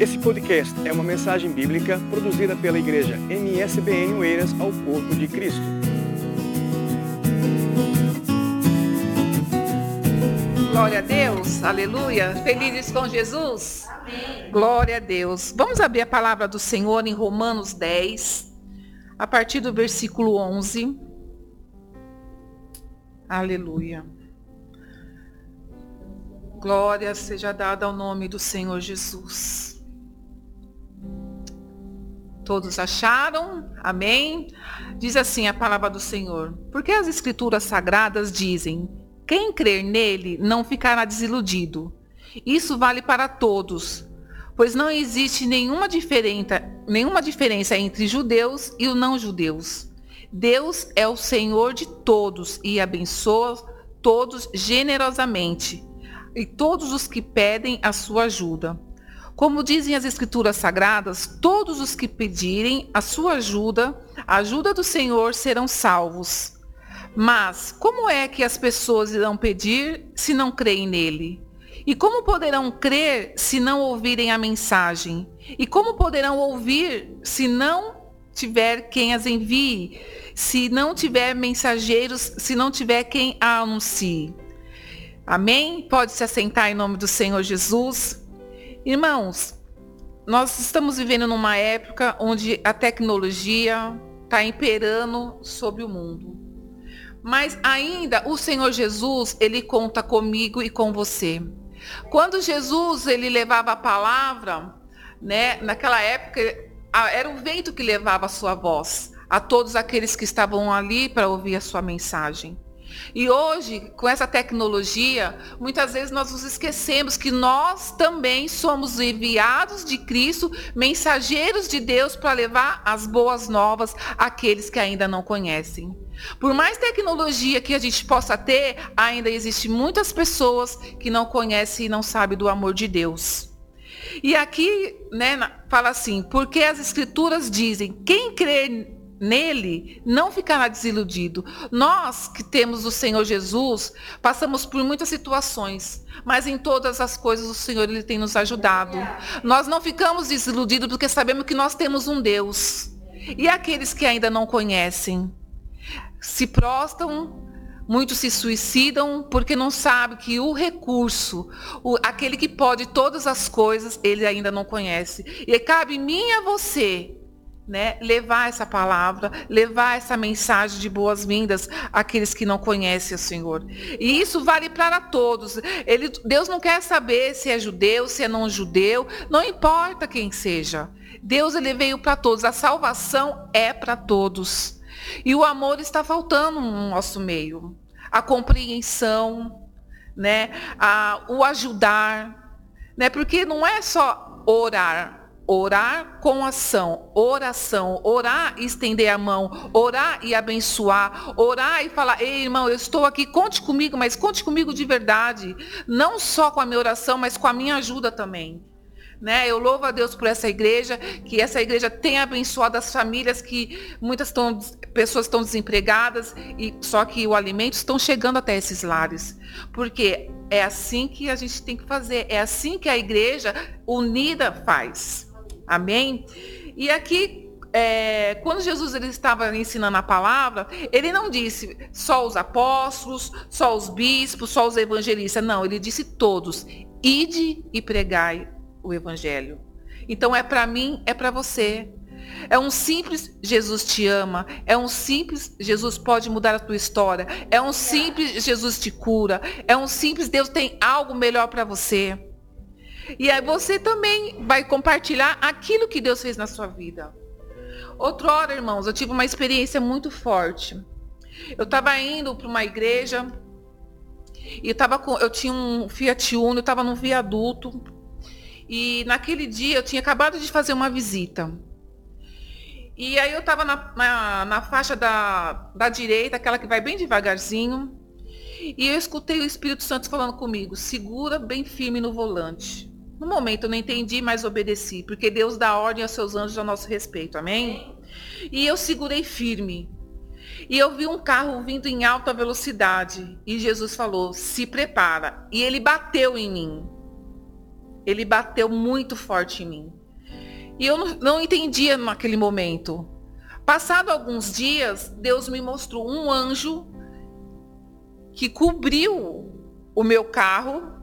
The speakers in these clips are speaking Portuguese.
Esse podcast é uma mensagem bíblica produzida pela igreja MSBN Oeiras ao Corpo de Cristo. Glória a Deus, aleluia. Felizes com Jesus? Amém. Glória a Deus. Vamos abrir a palavra do Senhor em Romanos 10, a partir do versículo 11. Aleluia. Glória seja dada ao nome do Senhor Jesus. Todos acharam? Amém? Diz assim a palavra do Senhor. Porque as escrituras sagradas dizem: quem crer nele não ficará desiludido. Isso vale para todos, pois não existe nenhuma diferença, nenhuma diferença entre judeus e não judeus. Deus é o Senhor de todos e abençoa todos generosamente e todos os que pedem a sua ajuda. Como dizem as Escrituras Sagradas, todos os que pedirem a sua ajuda, a ajuda do Senhor, serão salvos. Mas como é que as pessoas irão pedir se não creem nele? E como poderão crer se não ouvirem a mensagem? E como poderão ouvir se não tiver quem as envie? Se não tiver mensageiros, se não tiver quem a anuncie? Amém? Pode se assentar em nome do Senhor Jesus. Irmãos, nós estamos vivendo numa época onde a tecnologia está imperando sobre o mundo. Mas ainda o Senhor Jesus, ele conta comigo e com você. Quando Jesus ele levava a palavra, né, naquela época era o vento que levava a sua voz a todos aqueles que estavam ali para ouvir a sua mensagem. E hoje, com essa tecnologia, muitas vezes nós nos esquecemos que nós também somos enviados de Cristo, mensageiros de Deus para levar as boas novas àqueles que ainda não conhecem. Por mais tecnologia que a gente possa ter, ainda existe muitas pessoas que não conhecem e não sabem do amor de Deus. E aqui, né, fala assim, porque as escrituras dizem, quem crê nele, não ficará desiludido. Nós que temos o Senhor Jesus, passamos por muitas situações, mas em todas as coisas o Senhor ele tem nos ajudado. Nós não ficamos desiludidos porque sabemos que nós temos um Deus. E aqueles que ainda não conhecem, se prostam, muitos se suicidam porque não sabem que o recurso, o, aquele que pode todas as coisas, ele ainda não conhece. E cabe mim e a você né, levar essa palavra, levar essa mensagem de boas-vindas àqueles que não conhecem o Senhor. E isso vale para todos. Ele, Deus não quer saber se é judeu, se é não judeu, não importa quem seja. Deus ele veio para todos, a salvação é para todos. E o amor está faltando no nosso meio. A compreensão, né, a, o ajudar, né, porque não é só orar, Orar com ação, oração, orar e estender a mão, orar e abençoar, orar e falar, ei irmão, eu estou aqui, conte comigo, mas conte comigo de verdade. Não só com a minha oração, mas com a minha ajuda também. Né? Eu louvo a Deus por essa igreja, que essa igreja tenha abençoado as famílias que muitas pessoas estão desempregadas, e só que o alimento estão chegando até esses lares. Porque é assim que a gente tem que fazer, é assim que a igreja unida faz. Amém? E aqui, é, quando Jesus ele estava ensinando a palavra, ele não disse só os apóstolos, só os bispos, só os evangelistas. Não, ele disse todos. Ide e pregai o evangelho. Então é para mim, é para você. É um simples Jesus te ama. É um simples Jesus pode mudar a tua história. É um simples Jesus te cura. É um simples Deus tem algo melhor para você. E aí você também vai compartilhar aquilo que Deus fez na sua vida. Outra hora, irmãos, eu tive uma experiência muito forte. Eu estava indo para uma igreja e eu, tava com, eu tinha um Fiat Uno, eu estava num viaduto. E naquele dia eu tinha acabado de fazer uma visita. E aí eu estava na, na, na, faixa da, da direita, aquela que vai bem devagarzinho. E eu escutei o Espírito Santo falando comigo, segura bem firme no volante. No momento eu não entendi, mas obedeci, porque Deus dá ordem aos seus anjos a nosso respeito, amém? E eu segurei firme. E eu vi um carro vindo em alta velocidade. E Jesus falou: se prepara. E ele bateu em mim. ele bateu muito forte em mim. E eu não, não entendia naquele momento. Passado alguns dias, Deus me mostrou um anjo que cobriu o meu carro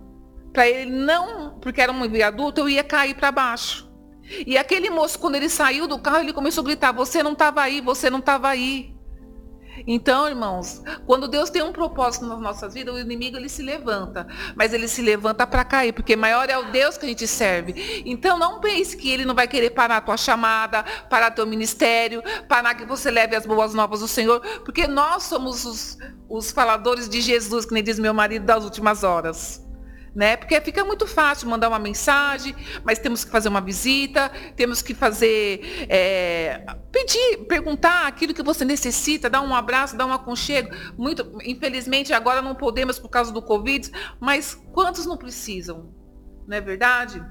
para ele não, porque era um viaduto, eu ia cair para baixo. E aquele moço, quando ele saiu do carro, ele começou a gritar: Você não estava aí, você não estava aí. Então, irmãos, quando Deus tem um propósito nas nossas vidas, o inimigo ele se levanta, mas ele se levanta para cair, porque maior é o Deus que a gente serve. Então, não pense que ele não vai querer parar a tua chamada, parar teu ministério, parar que você leve as boas novas do Senhor, porque nós somos os, os faladores de Jesus, que nem diz meu marido das últimas horas né? Porque fica muito fácil mandar uma mensagem, mas temos que fazer uma visita, temos que fazer, é, pedir, perguntar aquilo que você necessita, dar um abraço, dar um aconchego. Muito, infelizmente agora não podemos por causa do Covid, mas quantos não precisam? Não é verdade?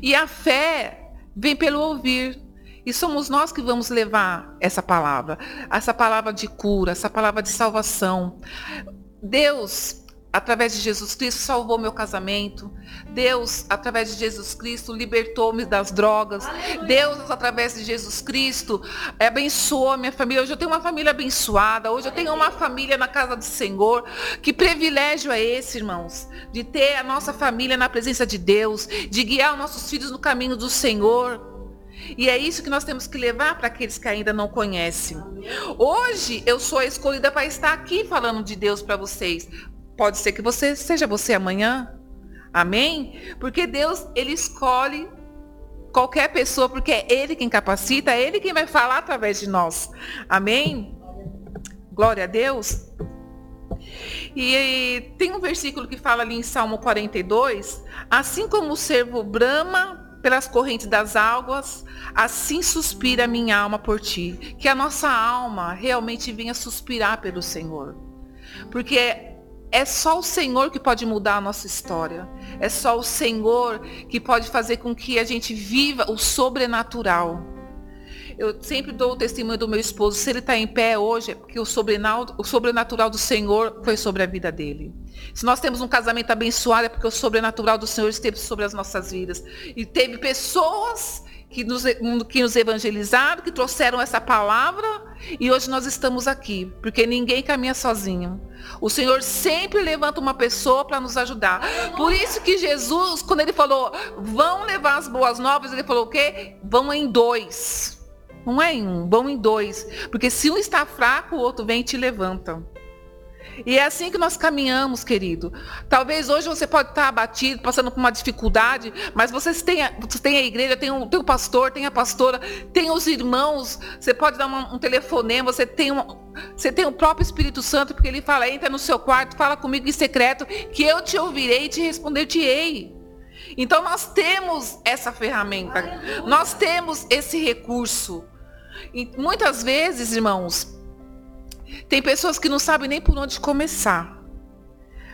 E a fé vem pelo ouvir. E somos nós que vamos levar essa palavra, essa palavra de cura, essa palavra de salvação. Deus através de Jesus Cristo, salvou meu casamento. Deus, através de Jesus Cristo, libertou-me das drogas. Aleluia. Deus, através de Jesus Cristo, abençoou a minha família. Hoje eu tenho uma família abençoada. Hoje eu tenho uma família na casa do Senhor. Que privilégio é esse, irmãos? De ter a nossa família na presença de Deus, de guiar os nossos filhos no caminho do Senhor. E é isso que nós temos que levar para aqueles que ainda não conhecem. Hoje eu sou escolhida para estar aqui falando de Deus para vocês, Pode ser que você seja você amanhã. Amém? Porque Deus, ele escolhe qualquer pessoa, porque é ele quem capacita, é ele quem vai falar através de nós. Amém? Glória a Deus. E, e tem um versículo que fala ali em Salmo 42, assim como o servo brama pelas correntes das águas, assim suspira minha alma por ti. Que a nossa alma realmente venha suspirar pelo Senhor. Porque é só o Senhor que pode mudar a nossa história. É só o Senhor que pode fazer com que a gente viva o sobrenatural. Eu sempre dou o testemunho do meu esposo. Se ele está em pé hoje, é porque o sobrenatural do Senhor foi sobre a vida dele. Se nós temos um casamento abençoado, é porque o sobrenatural do Senhor esteve sobre as nossas vidas. E teve pessoas que nos, que nos evangelizaram, que trouxeram essa palavra, e hoje nós estamos aqui, porque ninguém caminha sozinho. O Senhor sempre levanta uma pessoa para nos ajudar. Por isso que Jesus, quando ele falou, vão levar as boas novas, ele falou o quê? Vão em dois. Não é em um, vão em dois. Porque se um está fraco, o outro vem e te levanta. E é assim que nós caminhamos, querido. Talvez hoje você pode estar abatido, passando por uma dificuldade, mas você tem a, você tem a igreja, tem o, tem o pastor, tem a pastora, tem os irmãos, você pode dar uma, um telefonema, você tem, uma, você tem o próprio Espírito Santo, porque ele fala, entra no seu quarto, fala comigo em secreto, que eu te ouvirei e te responder-te-ei. Então nós temos essa ferramenta, nós temos esse recurso. E muitas vezes, irmãos, tem pessoas que não sabem nem por onde começar.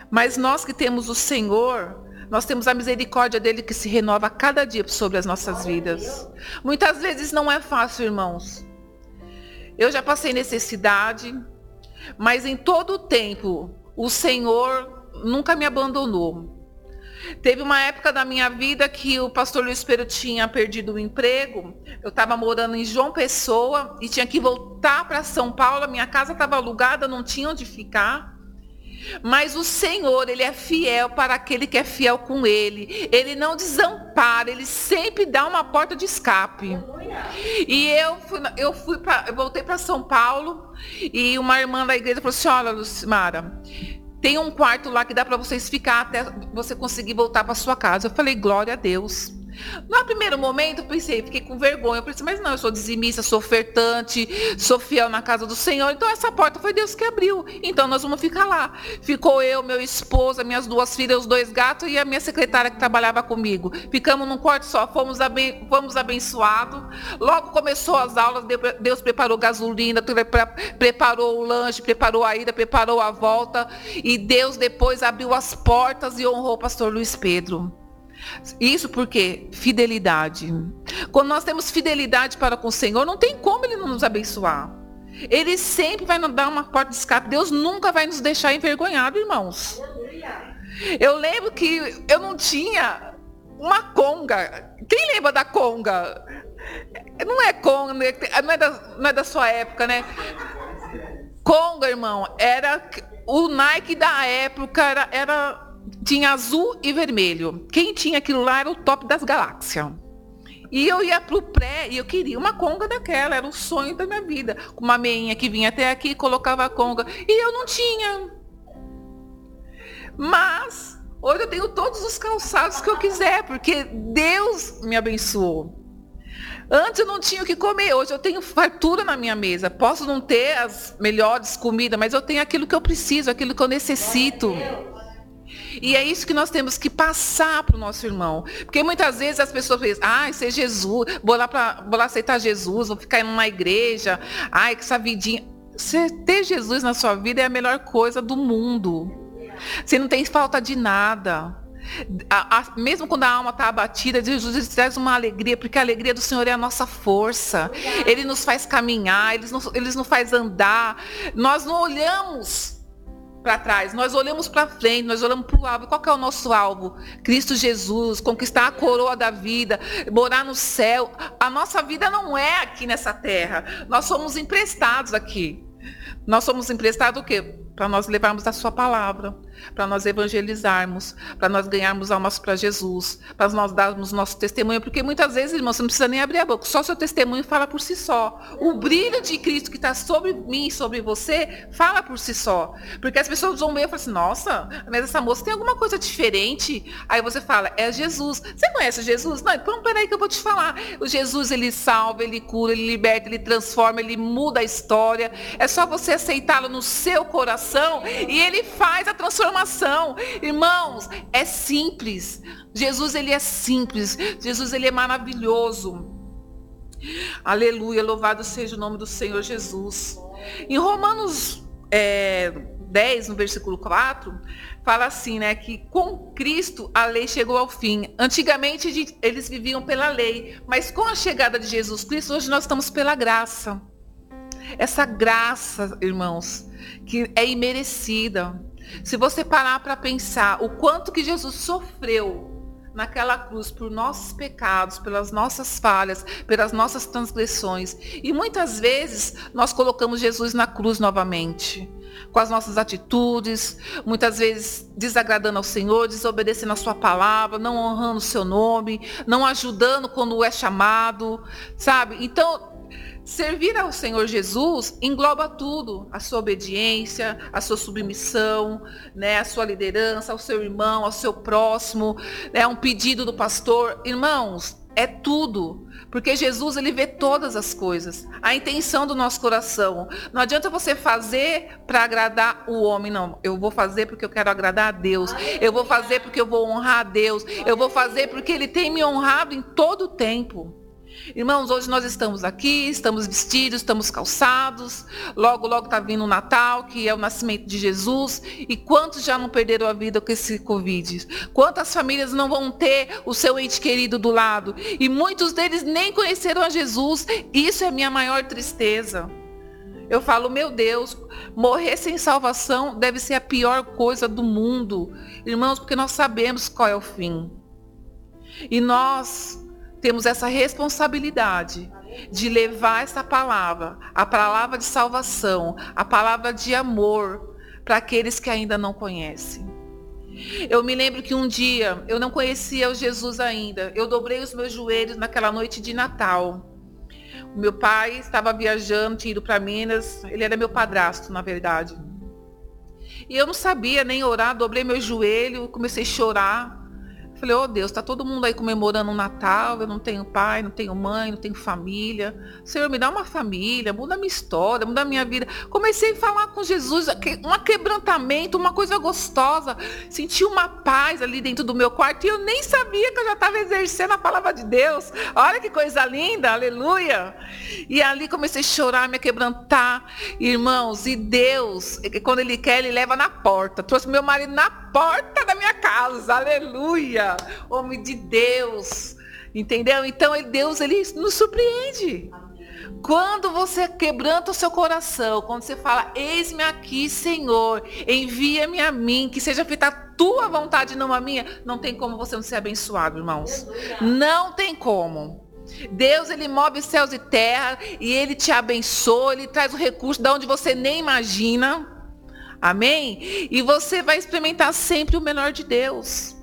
Mas nós que temos o Senhor, nós temos a misericórdia dele que se renova a cada dia sobre as nossas vidas. Muitas vezes não é fácil, irmãos. Eu já passei necessidade, mas em todo o tempo o Senhor nunca me abandonou. Teve uma época da minha vida que o pastor Luiz Pedro tinha perdido o emprego. Eu estava morando em João Pessoa e tinha que voltar para São Paulo. Minha casa estava alugada, não tinha onde ficar. Mas o Senhor, Ele é fiel para aquele que é fiel com Ele. Ele não desampara, Ele sempre dá uma porta de escape. E eu fui, eu fui pra, eu voltei para São Paulo e uma irmã da igreja falou assim, olha, Lucimara, tem um quarto lá que dá para vocês ficar até você conseguir voltar para sua casa. Eu falei, glória a Deus. No primeiro momento, eu pensei, fiquei com vergonha. Eu pensei, mas não, eu sou dizimista, sou ofertante, sou fiel na casa do Senhor. Então essa porta foi Deus que abriu. Então nós vamos ficar lá. Ficou eu, meu esposo, minhas duas filhas, os dois gatos e a minha secretária que trabalhava comigo. Ficamos num quarto só, fomos, aben fomos abençoados. Logo começou as aulas, Deus preparou gasolina, preparou o lanche, preparou a ida, preparou a volta. E Deus depois abriu as portas e honrou o pastor Luiz Pedro. Isso porque fidelidade. Quando nós temos fidelidade para com o Senhor, não tem como Ele não nos abençoar. Ele sempre vai nos dar uma porta de escape. Deus nunca vai nos deixar envergonhados, irmãos. Eu lembro que eu não tinha uma conga. Quem lembra da conga? Não é conga, não é da, não é da sua época, né? Conga, irmão, era o Nike da época, era, era tinha azul e vermelho. Quem tinha aquilo lá era o top das galáxias. E eu ia pro pré e eu queria uma conga daquela, era o sonho da minha vida. Uma meinha que vinha até aqui, colocava a conga. E eu não tinha. Mas hoje eu tenho todos os calçados que eu quiser, porque Deus me abençoou. Antes eu não tinha o que comer, hoje eu tenho fartura na minha mesa. Posso não ter as melhores comidas, mas eu tenho aquilo que eu preciso, aquilo que eu necessito. E é isso que nós temos que passar para o nosso irmão. Porque muitas vezes as pessoas pensam, ai, ser Jesus, vou lá, pra, vou lá aceitar Jesus, vou ficar em uma igreja, ai, que essa vidinha. Você ter Jesus na sua vida é a melhor coisa do mundo. Você não tem falta de nada. A, a, mesmo quando a alma está abatida, Jesus traz uma alegria, porque a alegria do Senhor é a nossa força. Ele nos faz caminhar, ele nos, ele nos faz andar. Nós não olhamos para trás, nós olhamos para frente, nós olhamos para o alvo. Qual é o nosso alvo? Cristo Jesus, conquistar a coroa da vida, morar no céu. A nossa vida não é aqui nessa terra. Nós somos emprestados aqui. Nós somos emprestados o quê? Para nós levarmos a sua palavra para nós evangelizarmos, para nós ganharmos almas para Jesus, para nós darmos nosso testemunho, porque muitas vezes, irmão, você não precisa nem abrir a boca, só seu testemunho fala por si só. O brilho de Cristo que está sobre mim, sobre você, fala por si só. Porque as pessoas vão ver e falam assim, nossa, mas essa moça tem alguma coisa diferente. Aí você fala, é Jesus. Você conhece Jesus? Não, então peraí que eu vou te falar. O Jesus, ele salva, ele cura, ele liberta, ele transforma, ele muda a história. É só você aceitá-lo no seu coração e ele faz a transformação transformação. Irmãos, é simples. Jesus, ele é simples. Jesus, ele é maravilhoso. Aleluia, louvado seja o nome do Senhor Jesus. Em Romanos é, 10, no versículo 4, fala assim, né, que com Cristo a lei chegou ao fim. Antigamente eles viviam pela lei, mas com a chegada de Jesus Cristo, hoje nós estamos pela graça. Essa graça, irmãos, que é imerecida. Se você parar para pensar o quanto que Jesus sofreu naquela cruz por nossos pecados, pelas nossas falhas, pelas nossas transgressões. E muitas vezes nós colocamos Jesus na cruz novamente, com as nossas atitudes, muitas vezes desagradando ao Senhor, desobedecendo a sua palavra, não honrando o seu nome, não ajudando quando é chamado, sabe? Então, Servir ao Senhor Jesus engloba tudo, a sua obediência, a sua submissão, né, a sua liderança, ao seu irmão, ao seu próximo, né, um pedido do pastor. Irmãos, é tudo. Porque Jesus, ele vê todas as coisas. A intenção do nosso coração. Não adianta você fazer para agradar o homem, não. Eu vou fazer porque eu quero agradar a Deus. Eu vou fazer porque eu vou honrar a Deus. Eu vou fazer porque ele tem me honrado em todo o tempo. Irmãos, hoje nós estamos aqui, estamos vestidos, estamos calçados. Logo, logo está vindo o Natal, que é o nascimento de Jesus. E quantos já não perderam a vida com esse Covid? Quantas famílias não vão ter o seu ente querido do lado? E muitos deles nem conheceram a Jesus. Isso é minha maior tristeza. Eu falo, meu Deus, morrer sem salvação deve ser a pior coisa do mundo. Irmãos, porque nós sabemos qual é o fim. E nós temos essa responsabilidade de levar essa palavra, a palavra de salvação, a palavra de amor para aqueles que ainda não conhecem. Eu me lembro que um dia eu não conhecia o Jesus ainda. Eu dobrei os meus joelhos naquela noite de Natal. O meu pai estava viajando, tinha ido para Minas. Ele era meu padrasto, na verdade. E eu não sabia nem orar, dobrei meu joelho, comecei a chorar. Falei, oh Deus, está todo mundo aí comemorando o Natal, eu não tenho pai, não tenho mãe, não tenho família. Senhor, me dá uma família, muda a minha história, muda a minha vida. Comecei a falar com Jesus, um quebrantamento, uma coisa gostosa. Senti uma paz ali dentro do meu quarto e eu nem sabia que eu já estava exercendo a palavra de Deus. Olha que coisa linda, aleluia. E ali comecei a chorar, me quebrantar. Irmãos, e Deus, quando Ele quer, Ele leva na porta. Trouxe meu marido na porta da minha casa, aleluia homem de Deus. Entendeu? Então Deus ele nos surpreende. Quando você quebranta o seu coração, quando você fala, eis-me aqui, Senhor, envia-me a mim, que seja feita tua vontade, não a minha, não tem como você não ser abençoado, irmãos. Não tem como. Deus, ele move céus e terra e ele te abençoa, ele traz o recurso de onde você nem imagina. Amém? E você vai experimentar sempre o melhor de Deus.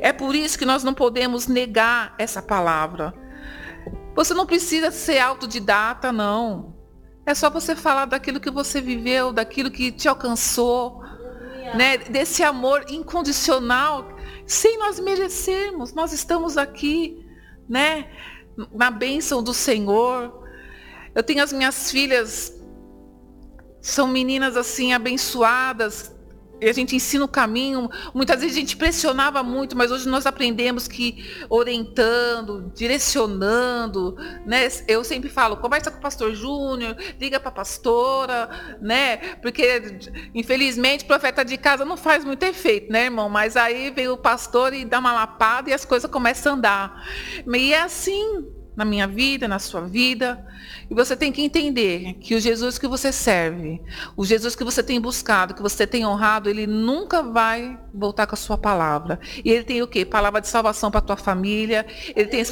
É por isso que nós não podemos negar essa palavra. Você não precisa ser autodidata, não. É só você falar daquilo que você viveu, daquilo que te alcançou, né? desse amor incondicional, sem nós merecermos. Nós estamos aqui, né? na bênção do Senhor. Eu tenho as minhas filhas, são meninas assim abençoadas, e a gente ensina o caminho. Muitas vezes a gente pressionava muito, mas hoje nós aprendemos que orientando, direcionando, né? Eu sempre falo, conversa com o pastor Júnior, liga para a pastora, né? Porque infelizmente profeta de casa não faz muito efeito, né, irmão? Mas aí vem o pastor e dá uma lapada e as coisas começam a andar. E é assim, na minha vida, na sua vida. E você tem que entender que o Jesus que você serve, o Jesus que você tem buscado, que você tem honrado, ele nunca vai voltar com a sua palavra. E ele tem o quê? Palavra de salvação para tua família, ele tem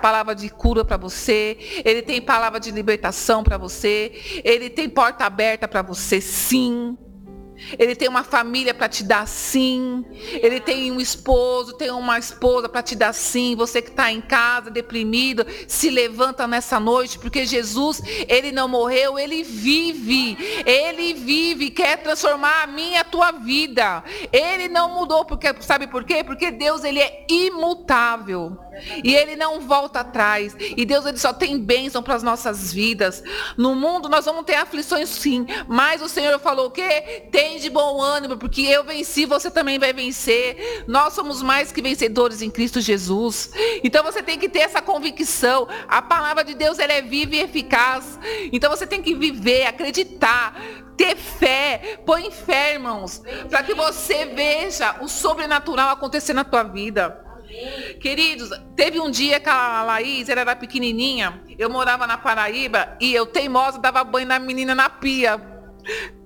palavra de cura para você, ele tem palavra de libertação para você, ele tem porta aberta para você, sim. Ele tem uma família para te dar sim. Ele tem um esposo, tem uma esposa para te dar sim. Você que está em casa, deprimido, se levanta nessa noite, porque Jesus, ele não morreu, ele vive. Ele vive, quer transformar a minha a tua vida. Ele não mudou, porque sabe por quê? Porque Deus, ele é imutável. E ele não volta atrás. E Deus ele só tem bênção para as nossas vidas. No mundo nós vamos ter aflições sim, mas o Senhor falou o quê? Tem de bom ânimo, porque eu venci, você também vai vencer. Nós somos mais que vencedores em Cristo Jesus. Então você tem que ter essa convicção. A palavra de Deus ela é viva e eficaz. Então você tem que viver, acreditar, ter fé, põe fé, irmãos, para que você veja o sobrenatural acontecer na tua vida. Queridos, teve um dia que a Laís ela era pequenininha, eu morava na Paraíba e eu teimosa dava banho na menina na pia.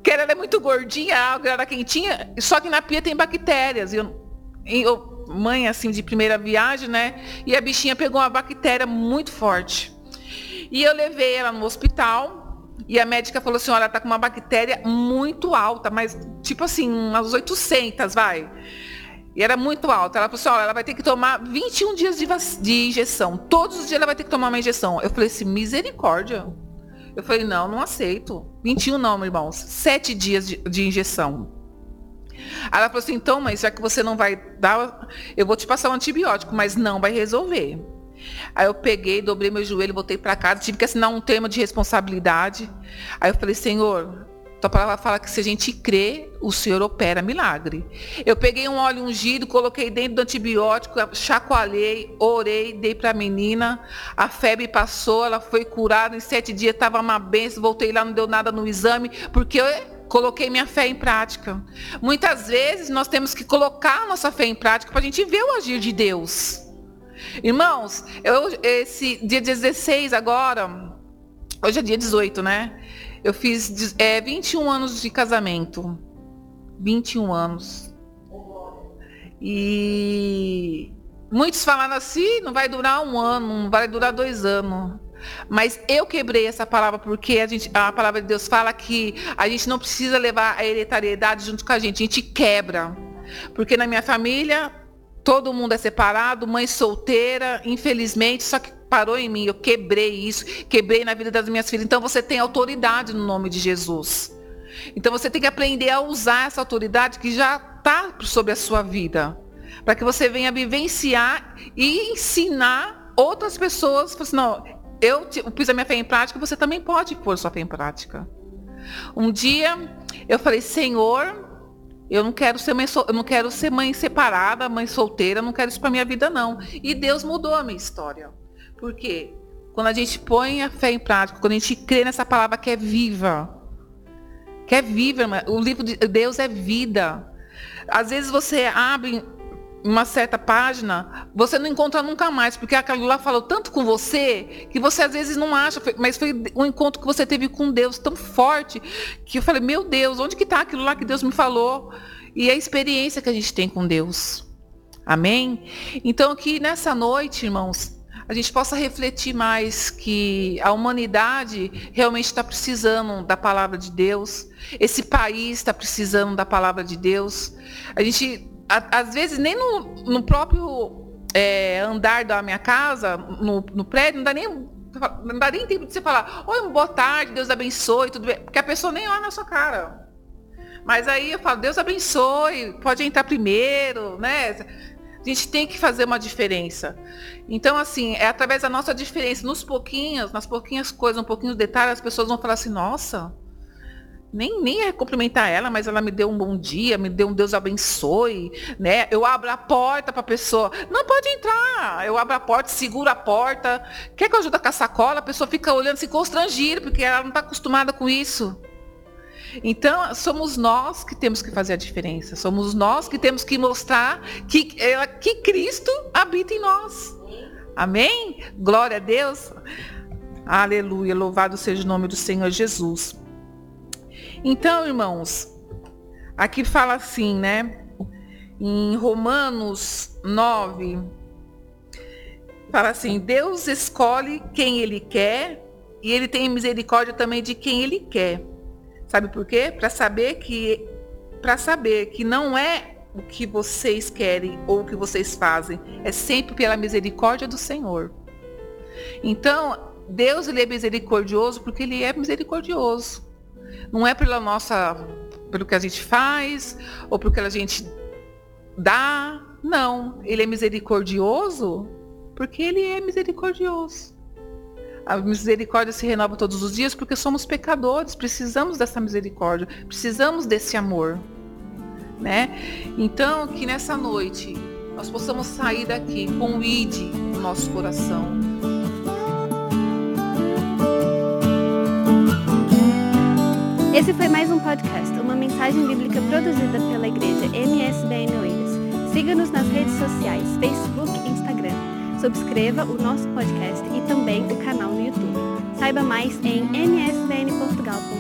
Que ela é muito gordinha, a água era quentinha, só que na pia tem bactérias. Eu, eu, mãe assim de primeira viagem, né? E a bichinha pegou uma bactéria muito forte. E eu levei ela no hospital e a médica falou assim, olha, ela tá com uma bactéria muito alta, mas tipo assim, umas 800, vai. E era muito alta. Ela falou assim, olha, ela vai ter que tomar 21 dias de, de injeção. Todos os dias ela vai ter que tomar uma injeção. Eu falei assim, misericórdia. Eu falei, não, não aceito. 21 não, meu irmão. Sete dias de, de injeção. Aí ela falou assim, então, mas já que você não vai dar, eu vou te passar um antibiótico, mas não vai resolver. Aí eu peguei, dobrei meu joelho, voltei para casa, tive que assinar um termo de responsabilidade. Aí eu falei, Senhor, tua palavra fala que se a gente crê, o Senhor opera milagre. Eu peguei um óleo ungido, coloquei dentro do antibiótico, chacoalhei, orei, dei para a menina. A febre passou, ela foi curada. Em sete dias estava uma benção. Voltei lá, não deu nada no exame, porque eu coloquei minha fé em prática. Muitas vezes nós temos que colocar a nossa fé em prática para a gente ver o agir de Deus. Irmãos, eu, esse dia 16 agora, hoje é dia 18, né? Eu fiz é, 21 anos de casamento. 21 anos. E muitos falaram assim, não vai durar um ano, não vai durar dois anos. Mas eu quebrei essa palavra porque a, gente, a palavra de Deus fala que a gente não precisa levar a hereditariedade junto com a gente, a gente quebra. Porque na minha família, todo mundo é separado, mãe solteira, infelizmente, só que parou em mim, eu quebrei isso, quebrei na vida das minhas filhas. Então você tem autoridade no nome de Jesus. Então você tem que aprender a usar essa autoridade que já está sobre a sua vida. Para que você venha vivenciar e ensinar outras pessoas. Assim, não, eu pus a minha fé em prática, você também pode pôr sua fé em prática. Um dia eu falei, Senhor, eu não quero ser mãe, eu não quero ser mãe separada, mãe solteira, não quero isso para minha vida não. E Deus mudou a minha história. Porque quando a gente põe a fé em prática, quando a gente crê nessa palavra que é viva, que é viva, o livro de Deus é vida. Às vezes você abre uma certa página, você não encontra nunca mais, porque aquilo lá falou tanto com você, que você às vezes não acha, mas foi um encontro que você teve com Deus tão forte, que eu falei, meu Deus, onde que está aquilo lá que Deus me falou? e a experiência que a gente tem com Deus. Amém? Então que nessa noite, irmãos, a gente possa refletir mais que a humanidade realmente está precisando da palavra de Deus. Esse país está precisando da palavra de Deus. A gente, a, às vezes, nem no, no próprio é, andar da minha casa, no, no prédio, não dá nem não dá nem tempo de você falar, oi, boa tarde, Deus abençoe, tudo bem. Porque a pessoa nem olha na sua cara. Mas aí eu falo, Deus abençoe, pode entrar primeiro, né? A gente tem que fazer uma diferença. Então, assim, é através da nossa diferença, nos pouquinhos, nas pouquinhas coisas, um pouquinho de detalhe, as pessoas vão falar assim, nossa, nem, nem é cumprimentar ela, mas ela me deu um bom dia, me deu um Deus abençoe, né? Eu abro a porta para a pessoa, não pode entrar. Eu abro a porta, seguro a porta. Quer que eu ajude com a sacola? A pessoa fica olhando se constrangida, porque ela não está acostumada com isso. Então, somos nós que temos que fazer a diferença. Somos nós que temos que mostrar que, que Cristo habita em nós. Amém? Glória a Deus. Aleluia. Louvado seja o nome do Senhor Jesus. Então, irmãos, aqui fala assim, né? Em Romanos 9, fala assim: Deus escolhe quem ele quer e ele tem misericórdia também de quem ele quer. Sabe por quê? Para saber que para saber que não é o que vocês querem ou o que vocês fazem, é sempre pela misericórdia do Senhor. Então, Deus ele é misericordioso porque ele é misericordioso. Não é pela nossa pelo que a gente faz ou pelo que a gente dá, não. Ele é misericordioso porque ele é misericordioso. A misericórdia se renova todos os dias porque somos pecadores, precisamos dessa misericórdia, precisamos desse amor, né? Então, que nessa noite nós possamos sair daqui com o id no nosso coração. Esse foi mais um podcast, uma mensagem bíblica produzida pela igreja MSBN Oeiras. Siga-nos nas redes sociais, Facebook e subscreva o nosso podcast e também o canal no YouTube. Saiba mais em msbn.com.br.